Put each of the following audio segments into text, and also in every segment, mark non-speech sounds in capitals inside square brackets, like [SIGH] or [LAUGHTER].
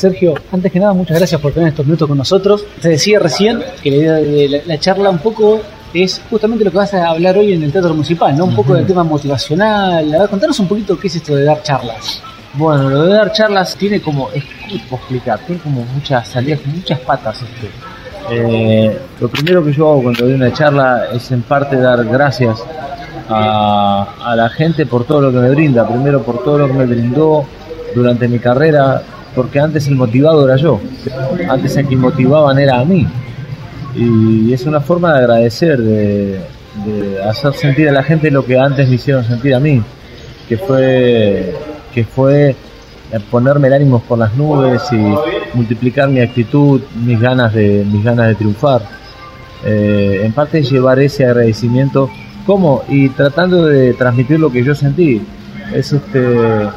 Sergio, antes que nada, muchas gracias por tener estos minutos con nosotros. Te decía recién que la idea de la, la charla un poco es justamente lo que vas a hablar hoy en el Teatro Municipal, ¿no? Un poco del tema motivacional. A ver, contanos un poquito qué es esto de dar charlas. Bueno, lo de dar charlas tiene como, es ¿cómo puedo explicar, tiene como muchas salidas, muchas patas. Eh, lo primero que yo hago cuando doy una charla es en parte dar gracias a, a la gente por todo lo que me brinda. Primero por todo lo que me brindó durante mi carrera, porque antes el motivado era yo. Antes el que motivaban era a mí. Y es una forma de agradecer, de, hacer sentir a la gente lo que antes me hicieron sentir a mí, que fue, que fue ponerme el ánimo por las nubes y multiplicar mi actitud, mis ganas de, mis ganas de triunfar. Eh, en parte llevar ese agradecimiento como y tratando de transmitir lo que yo sentí. Es este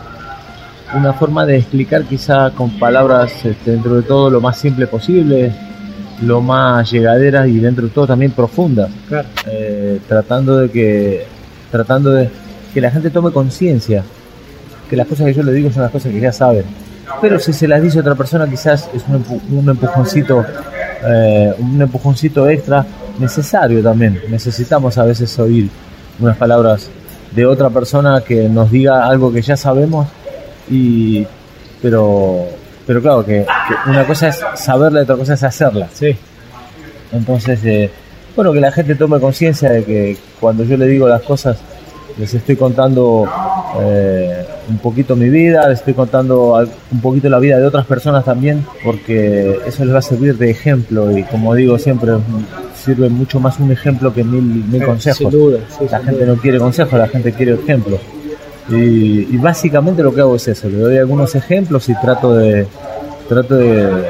una forma de explicar quizá con palabras este, dentro de todo lo más simple posible, lo más llegaderas y dentro de todo también profundas. Claro. Eh, tratando de que tratando de que la gente tome conciencia que las cosas que yo le digo son las cosas que ya saben. Pero si se las dice otra persona, quizás es un, empu- un empujoncito, eh, un empujoncito extra necesario también. Necesitamos a veces oír unas palabras de otra persona que nos diga algo que ya sabemos y pero pero claro que, que una cosa es saberla y otra cosa es hacerla. Sí. Entonces, eh, bueno, que la gente tome conciencia de que cuando yo le digo las cosas, les estoy contando eh, un poquito mi vida, les estoy contando un poquito la vida de otras personas también, porque eso les va a servir de ejemplo y como digo siempre, sirve mucho más un ejemplo que mil, mil consejos. Sin duda. sí, La sin gente duda. no quiere consejos, la gente quiere ejemplos. Y, y básicamente lo que hago es eso, le doy algunos ejemplos y trato de trato de,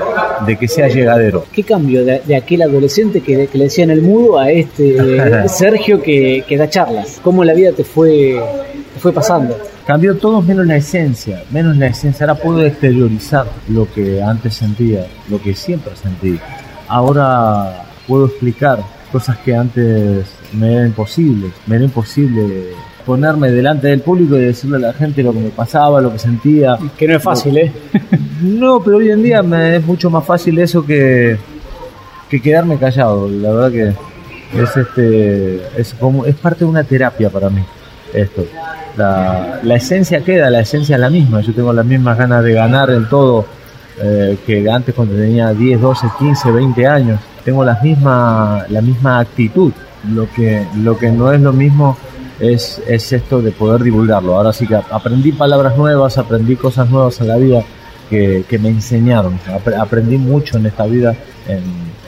de que sea llegadero. ¿Qué cambio de, de aquel adolescente que, que le decían el mudo a este [LAUGHS] Sergio que, que da charlas? ¿Cómo la vida te fue, te fue pasando? Cambió todo menos la esencia, menos la esencia. Ahora puedo exteriorizar lo que antes sentía, lo que siempre sentí. Ahora puedo explicar cosas que antes me era imposible. Me era imposible ponerme delante del público y decirle a la gente lo que me pasaba, lo que sentía. Que no es fácil, ¿eh? [LAUGHS] No, pero hoy en día me es mucho más fácil eso que, que quedarme callado. La verdad que es este es como es parte de una terapia para mí esto. La, la esencia queda, la esencia es la misma. Yo tengo las mismas ganas de ganar en todo eh, que antes cuando tenía 10, 12, 15, 20 años. Tengo las misma, la misma actitud. Lo que, lo que no es lo mismo es, es esto de poder divulgarlo. Ahora sí que aprendí palabras nuevas, aprendí cosas nuevas en la vida que, que me enseñaron. Apre- aprendí mucho en esta vida, en,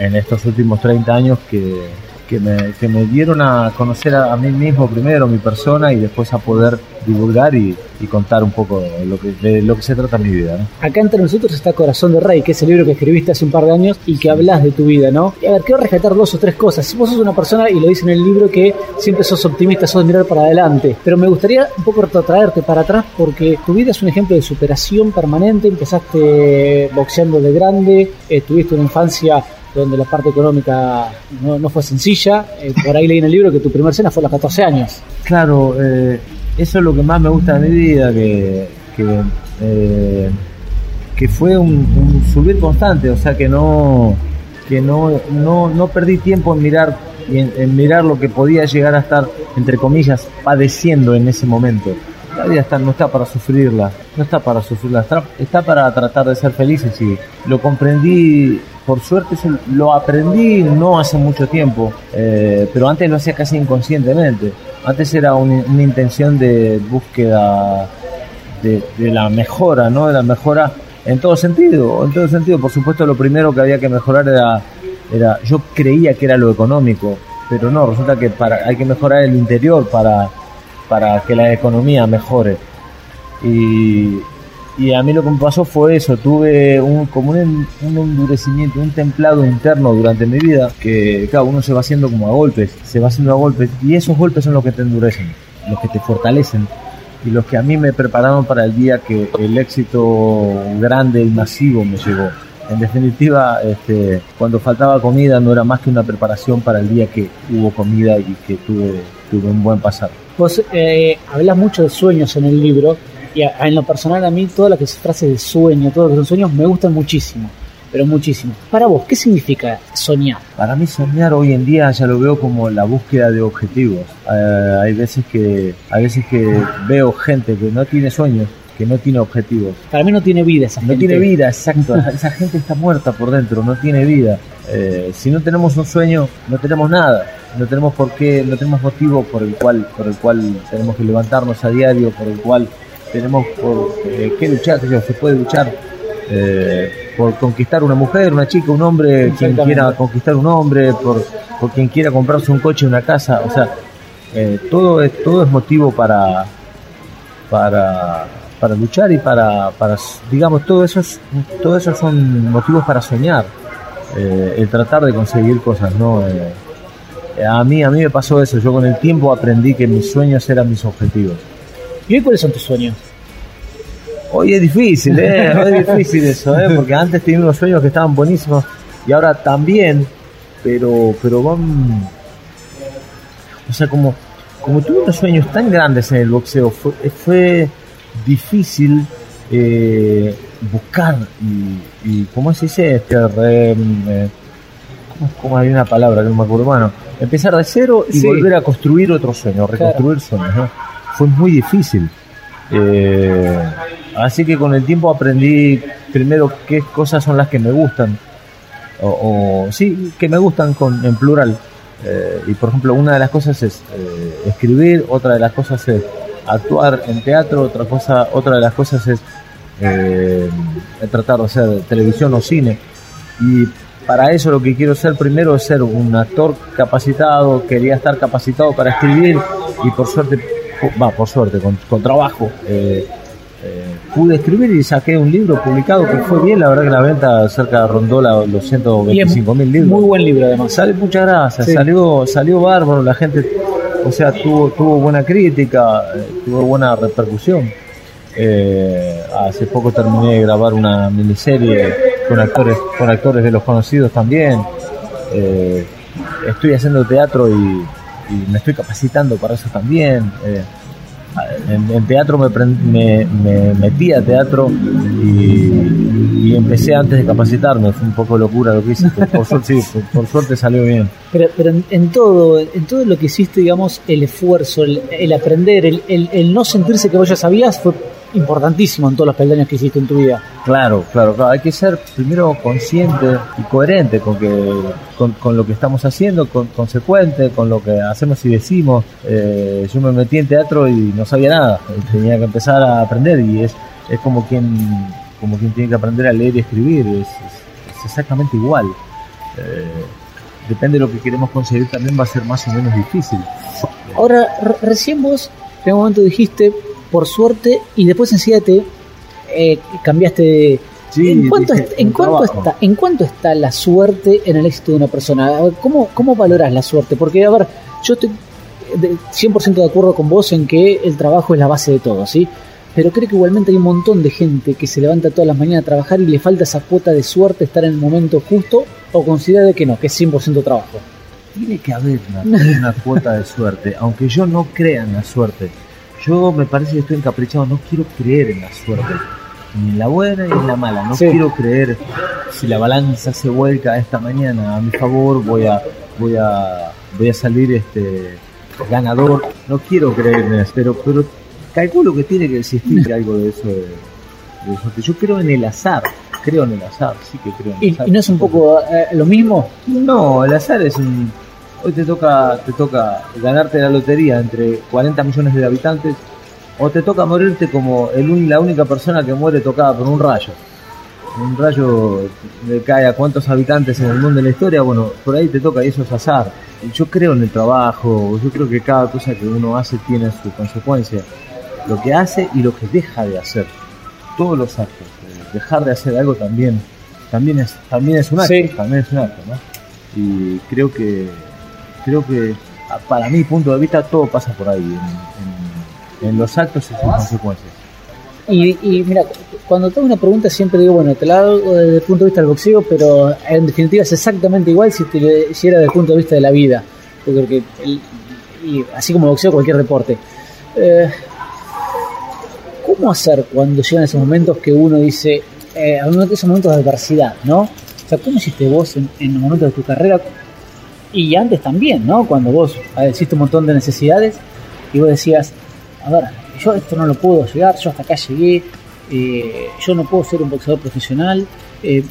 en estos últimos 30 años, que, que, me, que me dieron a conocer a, a mí mismo primero, mi persona, y después a poder divulgar y, y contar un poco lo que, de lo que se trata mi vida. ¿no? Acá entre nosotros está Corazón de Rey, que es el libro que escribiste hace un par de años y que hablas de tu vida, ¿no? Y a ver, quiero rescatar dos o tres cosas. Vos sos una persona, y lo dice en el libro, que siempre sos optimista, sos de mirar para adelante. Pero me gustaría un poco retrotraerte para atrás porque tu vida es un ejemplo de superación permanente. Empezaste boxeando de grande, eh, tuviste una infancia donde la parte económica no, no fue sencilla. Eh, por ahí leí en el libro que tu primer cena fue a los 14 años. Claro, eh, eso es lo que más me gusta de mi vida, que, que, eh, fue un, subir constante, o sea que no que no, no, no perdí tiempo en mirar en, en mirar lo que podía llegar a estar, entre comillas, padeciendo en ese momento. La vida está, no está para sufrirla, no está para sufrirla, está, está para tratar de ser felices y lo comprendí, por suerte lo aprendí no hace mucho tiempo, eh, pero antes lo hacía casi inconscientemente. Antes era un- una intención de búsqueda de, de la mejora, ¿no? De la mejora en todo sentido, en todo sentido. Por supuesto, lo primero que había que mejorar era, era yo creía que era lo económico, pero no, resulta que para, hay que mejorar el interior para, para que la economía mejore. Y, y a mí lo que me pasó fue eso, tuve un, como un, un endurecimiento, un templado interno durante mi vida, que cada uno se va haciendo como a golpes, se va haciendo a golpes, y esos golpes son los que te endurecen, los que te fortalecen, y los que a mí me prepararon para el día que el éxito grande y masivo me llegó. En definitiva, este, cuando faltaba comida no era más que una preparación para el día que hubo comida y que tuve, tuve un buen pasar. Vos eh, hablas mucho de sueños en el libro Y a- en lo personal a mí todas las frases de sueño, todo lo que son sueños me gustan muchísimo, pero muchísimo. Para vos, ¿qué significa soñar? Para mí soñar hoy en día ya lo veo como la búsqueda de objetivos. Eh, hay veces que hay veces que veo gente que no tiene sueños, que no tiene objetivos. Para mí no tiene vida esa No gente. tiene vida, exacto. [LAUGHS] Esa gente está muerta por dentro, no tiene vida. Eh, si no tenemos un sueño, no tenemos nada. No tenemos por qué, no tenemos motivo por el cual, por el cual tenemos que levantarnos a diario, por el cual tenemos por eh, qué luchar. se puede luchar eh, por conquistar una mujer, una chica, un hombre, quien quiera conquistar un hombre, por, por quien quiera comprarse un coche, una casa. O sea, eh, todo es todo es motivo para para, para luchar y para, para digamos, todo eso, es- todo eso son motivos para soñar, eh, el tratar de conseguir cosas, ¿no? A mí, a mí me pasó eso, yo con el tiempo aprendí que mis sueños eran mis objetivos. ¿Y hoy cuáles son tus sueños? Hoy es difícil, ¿eh? [LAUGHS] Hoy es difícil eso, ¿eh? Porque antes tenía unos sueños que estaban buenísimos y ahora también, pero, pero van... O sea, como, como tuve unos sueños tan grandes en el boxeo, fue, fue difícil eh, buscar y, y, ¿cómo se dice? Este, re- eh, ¿cómo, cómo hay una palabra que no me acuerdo? Bueno, empezar de cero y Sí. volver a construir otro sueño, reconstruir sueños, ¿no? Fue muy difícil. Eh, así que con el tiempo aprendí primero qué cosas son las que me gustan. O, sí, que me gustan con, en plural. Eh, y por ejemplo, una de las cosas es eh, escribir, otra de las cosas es actuar en teatro, otra cosa, otra de las cosas es tratar de hacer televisión o cine. Y para eso lo que quiero ser primero es ser un actor capacitado, quería estar capacitado para escribir y por suerte, va, por suerte, con, con trabajo, eh, eh, pude escribir y saqué un libro publicado que fue bien, la verdad que la venta cerca rondó la- los 125 mil libros. Muy buen libro además. Sale, muchas gracias, Sí. salió, salió bárbaro, la gente, o sea, tuvo, tuvo buena crítica, eh, tuvo buena repercusión. Eh, hace poco terminé de grabar una miniserie con actores, con actores de los conocidos también. Eh, estoy haciendo teatro y, y me estoy capacitando para eso también. Eh, en, teatro me, me, me metí a teatro y, empecé antes de capacitarme. Fue un poco locura lo que hice, por suerte, sí, por, por suerte salió bien. Pero, pero en, en todo, en todo lo que hiciste, digamos, el esfuerzo, el, el aprender, el, el- el no sentirse que vos ya sabías fue importantísimo en todos los peldaños que hiciste en tu vida. Claro, claro, claro. Hay que ser primero consciente y coherente con que con, con lo que estamos haciendo, con, consecuente con lo que hacemos y decimos. Eh, yo me metí en teatro y no sabía nada. Tenía que empezar a aprender y es, es como quien como quien tiene que aprender a leer y escribir. Es, es- es exactamente igual. Eh, depende de lo que queremos conseguir también va a ser más o menos difícil. Ahora, re- recién vos en un momento dijiste, por suerte, y después te eh, cambiaste de... Sí, ¿En, cuánto, dije, en, está, ¿En cuánto está la suerte en el éxito de una persona? Ver, ¿Cómo, cómo valoras la suerte? Porque, a ver, yo estoy de- 100% de acuerdo con vos en que el trabajo es la base de todo, ¿sí? Pero creo que igualmente hay un montón de gente que se levanta todas las mañanas a trabajar y le falta esa cuota de suerte, estar en el momento justo, o considera que no, que es 100% trabajo. Tiene que haber una, una cuota de suerte, aunque yo no crea en la suerte. Yo me parece que estoy encaprichado, no quiero creer en la suerte, ni en la buena ni en la mala. No Sí. quiero creer si la balanza se vuelca esta mañana a mi favor, voy a, voy a, voy a salir este ganador. No quiero creer en eso, pero, pero calculo que tiene que existir [LAUGHS] algo de eso. De, de suerte. Yo creo en el azar, creo en el azar, sí que creo en el ¿Y, azar. y no es un poco eh, lo mismo? No, el azar es un. Hoy te toca, te toca ganarte la lotería entre 40 millones de habitantes, o te toca morirte como el la única persona que muere tocada por un rayo. Un rayo le cae a cuántos habitantes en el mundo de la historia, bueno, por ahí te toca y eso es azar. Yo creo en el trabajo, yo creo que cada cosa que uno hace tiene su consecuencia. Lo que hace y lo que deja de hacer. Todos los actos. eh, Dejar de hacer algo también, también es, también es un acto, Sí. también es un acto, ¿no? y creo que creo que para mi punto de vista todo pasa por ahí en, los actos y sus consecuencias Y, mira, cuando tengo una pregunta siempre digo, bueno, te la hago desde el punto de vista del boxeo, pero en definitiva es exactamente igual si te lo hiciera desde el punto de vista de la vida. Yo creo que, el- así como boxeo, cualquier deporte. Eh, ¿cómo hacer cuando llegan esos momentos que uno dice, eh, esos momentos de adversidad, ¿no? O sea, ¿cómo hiciste vos en, en momentos de tu carrera? Y antes también, ¿no? Cuando vos hiciste un montón de necesidades y vos decías, a ver, yo esto no lo puedo llegar, yo hasta acá llegué, eh, yo no puedo ser un boxeador profesional, eh,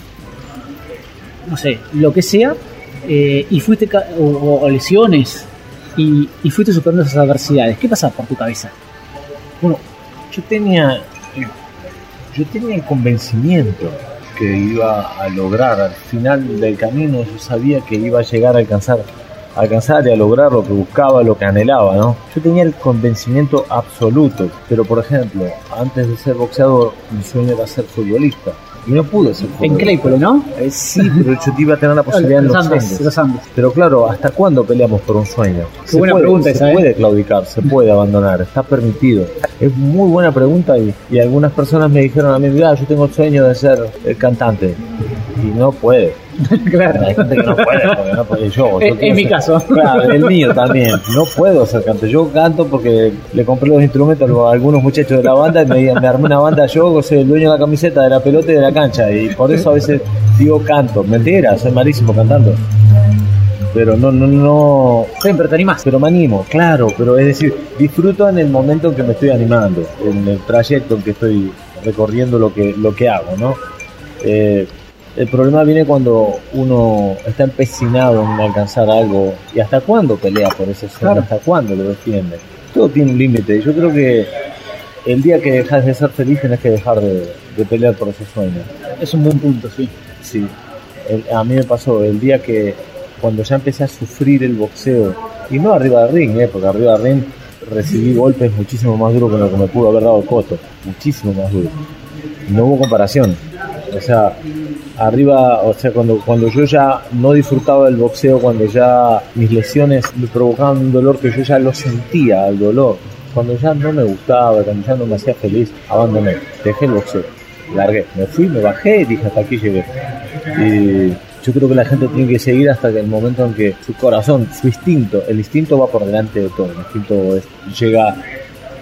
no sé, lo que sea, eh, y fuiste, o, lesiones, y, fuiste superando esas adversidades. ¿Qué pasaba por tu cabeza? Bueno, yo tenía, yo tenía el convencimiento que iba a lograr al final del camino, yo sabía que iba a llegar a alcanzar alcanzar y a lograr lo que buscaba, lo que anhelaba, ¿no? Yo tenía el convencimiento absoluto, pero por ejemplo, antes de ser boxeador, mi sueño era ser futbolista. Y no pude ser futbolista. En Claypole, ¿no? Eh, sí, pero yo te iba a tener la [LAUGHS] posibilidad en los, los Andes. Pero claro, ¿hasta cuándo peleamos por un sueño? se buena puede, pregunta Se ¿eh? puede claudicar, se puede [LAUGHS] abandonar, está permitido. Es muy buena pregunta y, y algunas personas me dijeron a mí, mira, yo tengo el sueño de ser el cantante. Y no puede [LAUGHS] claro. Hay gente que no puede, porque no puede yo. en, mi caso. Claro, el mío también. No puedo ser canto. Yo canto porque le compré los instrumentos a algunos muchachos de la banda y me, me armé una banda yo, soy el dueño de la camiseta, de la pelota y de la cancha. Y por eso a veces digo canto. Mentira, soy malísimo cantando pero no, no, no. Siempre te animas. Pero me animo, claro, pero es decir, disfruto en el momento en que me estoy animando, en el trayecto en que estoy recorriendo lo que, lo que hago, ¿no? Eh, el problema viene cuando uno está empecinado en alcanzar algo y hasta cuándo pelea por ese sueño, hasta cuándo lo defiende. Todo tiene un límite. Yo creo que el día que dejas de ser feliz tenés que dejar de, pelear por ese sueño. Es un buen punto, sí. Sí. a mí me pasó el día que cuando ya empecé a sufrir el boxeo, y no arriba del ring, ¿eh? porque arriba del ring recibí golpes muchísimo más duros que lo que me pudo haber dado el coto, muchísimo más duros. No hubo comparación. O sea, arriba, o sea, cuando, cuando yo ya no disfrutaba del boxeo, cuando ya mis lesiones me provocaban un dolor que yo ya lo sentía, el dolor, cuando ya no me gustaba, cuando ya no me hacía feliz, abandoné, dejé el boxeo, largué, me fui, me bajé y dije hasta aquí llegué. Yo creo que la gente tiene que seguir hasta el momento en que su corazón, su instinto, el instinto va por delante de todo, el instinto llega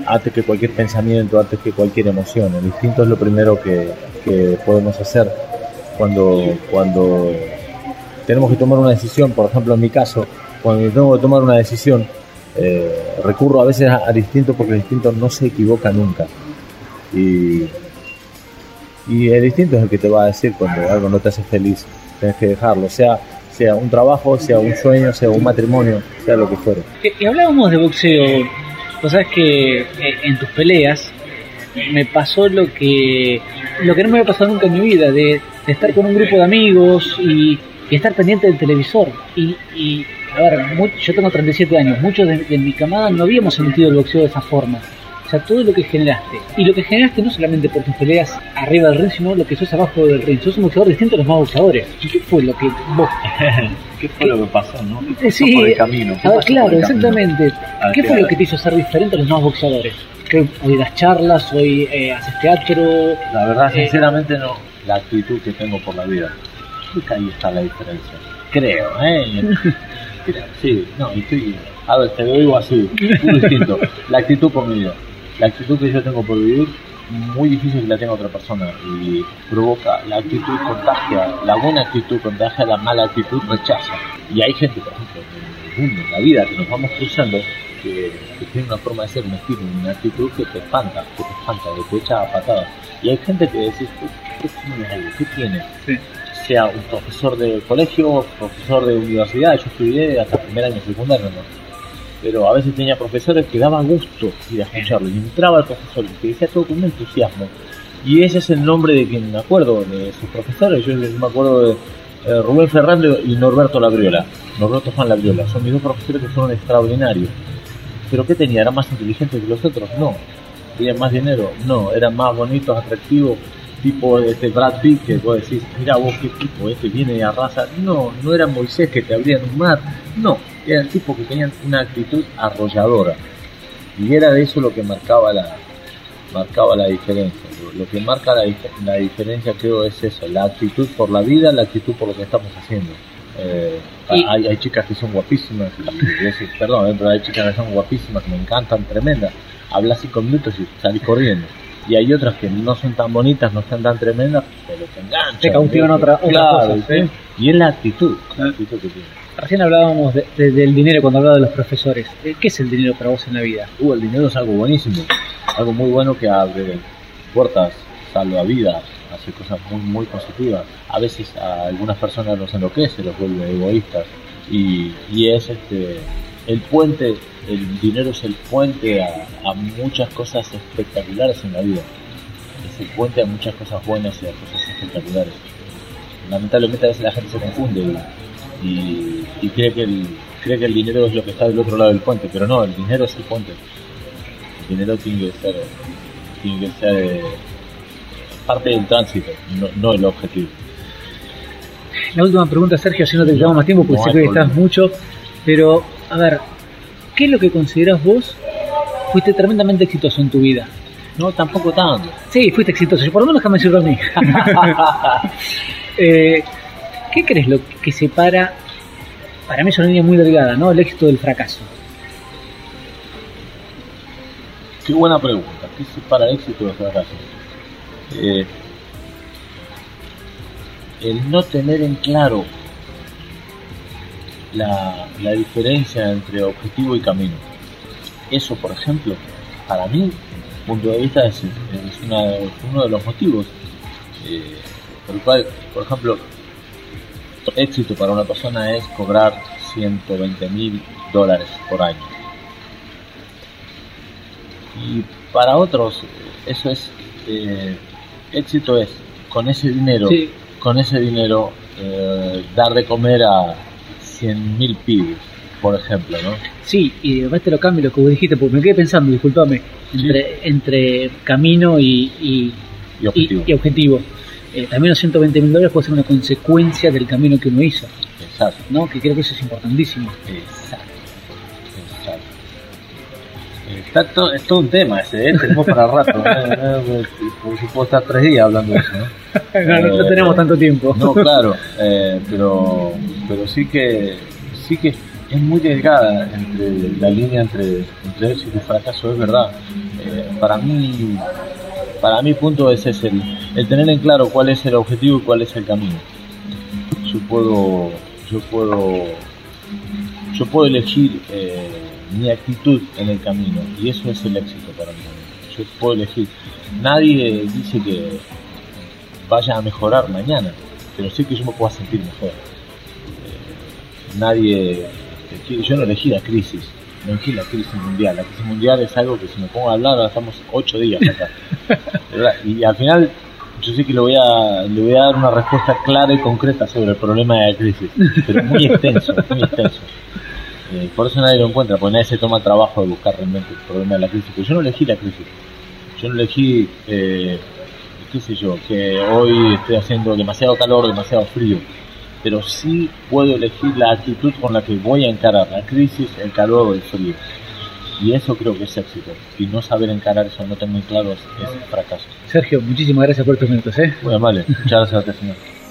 antes que cualquier pensamiento, antes que cualquier emoción, el instinto es lo primero que, que podemos hacer cuando, cuando tenemos que tomar una decisión, por ejemplo en mi caso, cuando tengo que tomar una decisión, eh, recurro a veces al instinto porque el instinto no se equivoca nunca. Y, y el instinto es el que te va a decir cuando algo no te hace feliz, tienes que dejarlo, sea, sea un trabajo, sea un sueño, sea un matrimonio, sea lo que fuera. Y hablábamos de boxeo, vos sabes que eh, en tus peleas me pasó lo que lo que no me había pasado nunca en mi vida, de, estar con un grupo de amigos y, estar pendiente del televisor. Y, y a ver, yo tengo 37 años, muchos de, mi camada no habíamos sentido el boxeo de esa forma. O sea, todo lo que generaste. Y lo que generaste no solamente por tus peleas arriba del ring, sino lo que sos abajo del ring. Sos un boxeador distinto a los más boxeadores. ¿Y qué fue lo que vos... [LAUGHS] ¿Qué fue lo que pasó, no? sí, por el camino. claro, exactamente. ¿Qué fue lo que te hizo ser diferente a los más boxeadores? hoy das charlas, hoy eh, haces teatro. La verdad, eh, sinceramente, no. La actitud que tengo por la vida. Creo que ahí está la diferencia. Creo, ¿eh? [LAUGHS] sí, no, estoy. A ver, te lo digo así, muy distinto. [LAUGHS] La actitud por mi vida. La actitud que yo tengo por vivir, muy difícil que la tenga otra persona. Y provoca, la actitud contagia, la buena actitud contagia, la mala actitud rechaza. Y hay gente, por ejemplo, en el mundo, en la vida, que nos vamos cruzando, que, tiene una forma de ser, un estilo, una actitud que te espanta, que te espanta, que te echa a patadas. Y hay gente que decís, ¿qué tiene ¿Qué tiene? Sea un profesor de colegio, profesor de universidad, yo estudié hasta primer año secundario, ¿no? Pero a veces tenía profesores que daban gusto ir a escucharlo, y entraba el profesor y te decía todo con un entusiasmo. Y ese es el nombre de quien me acuerdo, de sus profesores. Yo me acuerdo de eh, Rubén Ferrando y Norberto Labriola. Norberto Juan Labriola. Son mis dos profesores que fueron extraordinarios. ¿Pero qué tenía? ¿Era más inteligente que los otros? No. ¿Tenía más dinero? No. ¿Eran más bonitos, atractivos? Tipo este Brad Pitt, que vos decís, mira vos qué tipo, este viene de raza. No, no era Moisés que te abrían un mar. No, eran tipos que tenían una actitud arrolladora. Y era de eso lo que marcaba la, marcaba la diferencia. Lo que marca la, la diferencia creo es eso, la actitud por la vida, la actitud por lo que estamos haciendo. Eh, hay, hay, chicas que son guapísimas, perdón, pero hay chicas que son guapísimas, que me encantan, tremendas. Hablas cinco minutos y salís corriendo. y hay otras que no son tan bonitas, no son tan tremendas, pero te enganchan. Te cautivan ¿eh? otra- Claro, cosas, ¿eh? Y es la actitud, la actitud que tiene. Recién hablábamos de- de- del dinero cuando hablaba de los profesores. ¿Qué es el dinero para vos en la vida? Uh, el dinero es algo buenísimo, algo muy bueno que abre puertas, salva vidas, hace cosas muy, muy positivas. A veces a algunas personas los enloquece, los vuelve egoístas. Y, y es este el puente, el dinero es el puente a, a muchas cosas espectaculares en la vida. Es el puente a muchas cosas buenas y a cosas espectaculares. Lamentablemente a veces la gente se confunde y, y- cree que el cree que el dinero es lo que está del otro lado del puente, pero no, el dinero es el puente. El dinero tiene que ser, tiene que ser eh, parte del tránsito, no, no el objetivo. La última pregunta, Sergio, si no te quitamos más tiempo porque No sé que estás mucho, pero a ver, ¿qué es lo que considerás vos fuiste tremendamente exitoso en tu vida? No, tampoco tanto. Sí, fuiste exitoso, por lo menos déjame decirlo a mí. [LAUGHS] [LAUGHS] Eh, ¿Qué crees lo que separa? Para mí es una línea muy delgada, ¿no? El éxito del fracaso. Qué buena pregunta. ¿Qué separa el éxito del fracaso? Eh, el no tener en claro la, diferencia entre objetivo y camino. Eso, por ejemplo, para mí, punto de vista, es, es uno de los motivos eh, por el cual, por ejemplo, éxito para una persona es cobrar 120 mil dólares por año. Y para otros, eso es, eh, éxito es con ese dinero, Sí. con ese dinero, eh, dar de comer a 100 mil pibes, por ejemplo, ¿no? Sí, y después te lo cambio lo que vos dijiste, porque me quedé pensando, discúlpame, entre, entre camino y, y, Y objetivo. y- y objetivo. Eh, también los 120 mil dólares puede ser una consecuencia del camino que uno hizo, Exacto, ¿no? Que creo que eso es importantísimo. exacto, exacto. Está es todo un tema ese, ¿eh? tenemos para rato. [LAUGHS] ¿eh? Por supuesto, estar tres días hablando de eso, ¿no? [LAUGHS] no, no- no Eh, tenemos tanto tiempo. No, [LAUGHS] claro, eh, pero, pero sí que sí que es muy delgada entre la línea entre, entre éxito y fracaso, es verdad. Eh, para mí, para mi punto es ese, el, el tener en claro cuál es el objetivo y cuál es el camino. Yo puedo, yo puedo, yo puedo elegir eh, mi actitud en el camino y eso es el éxito para mí. Yo puedo elegir. Nadie dice que vaya a mejorar mañana, pero sí que yo me pueda sentir mejor. Eh, nadie, este, yo no elegí la crisis, no elegí la crisis mundial. La crisis mundial es algo que si me pongo a hablar, estamos ocho días acá. [LAUGHS] Y al final yo sé que le voy a le voy a dar una respuesta clara y concreta sobre el problema de la crisis, pero muy extenso, muy extenso. Eh, por eso nadie lo encuentra, porque nadie se toma trabajo de buscar realmente el problema de la crisis. Pero yo no elegí la crisis. Yo no elegí, eh, qué sé yo, que hoy estoy haciendo demasiado calor, demasiado frío. Pero sí puedo elegir la actitud con la que voy a encarar la crisis, el calor o el frío. Y eso creo que es éxito. Y no saber encarar eso, no tener claro, es, es fracaso. Sergio, muchísimas gracias por estos minutos, ¿eh? Muy amable. Muchas gracias a ti, señor.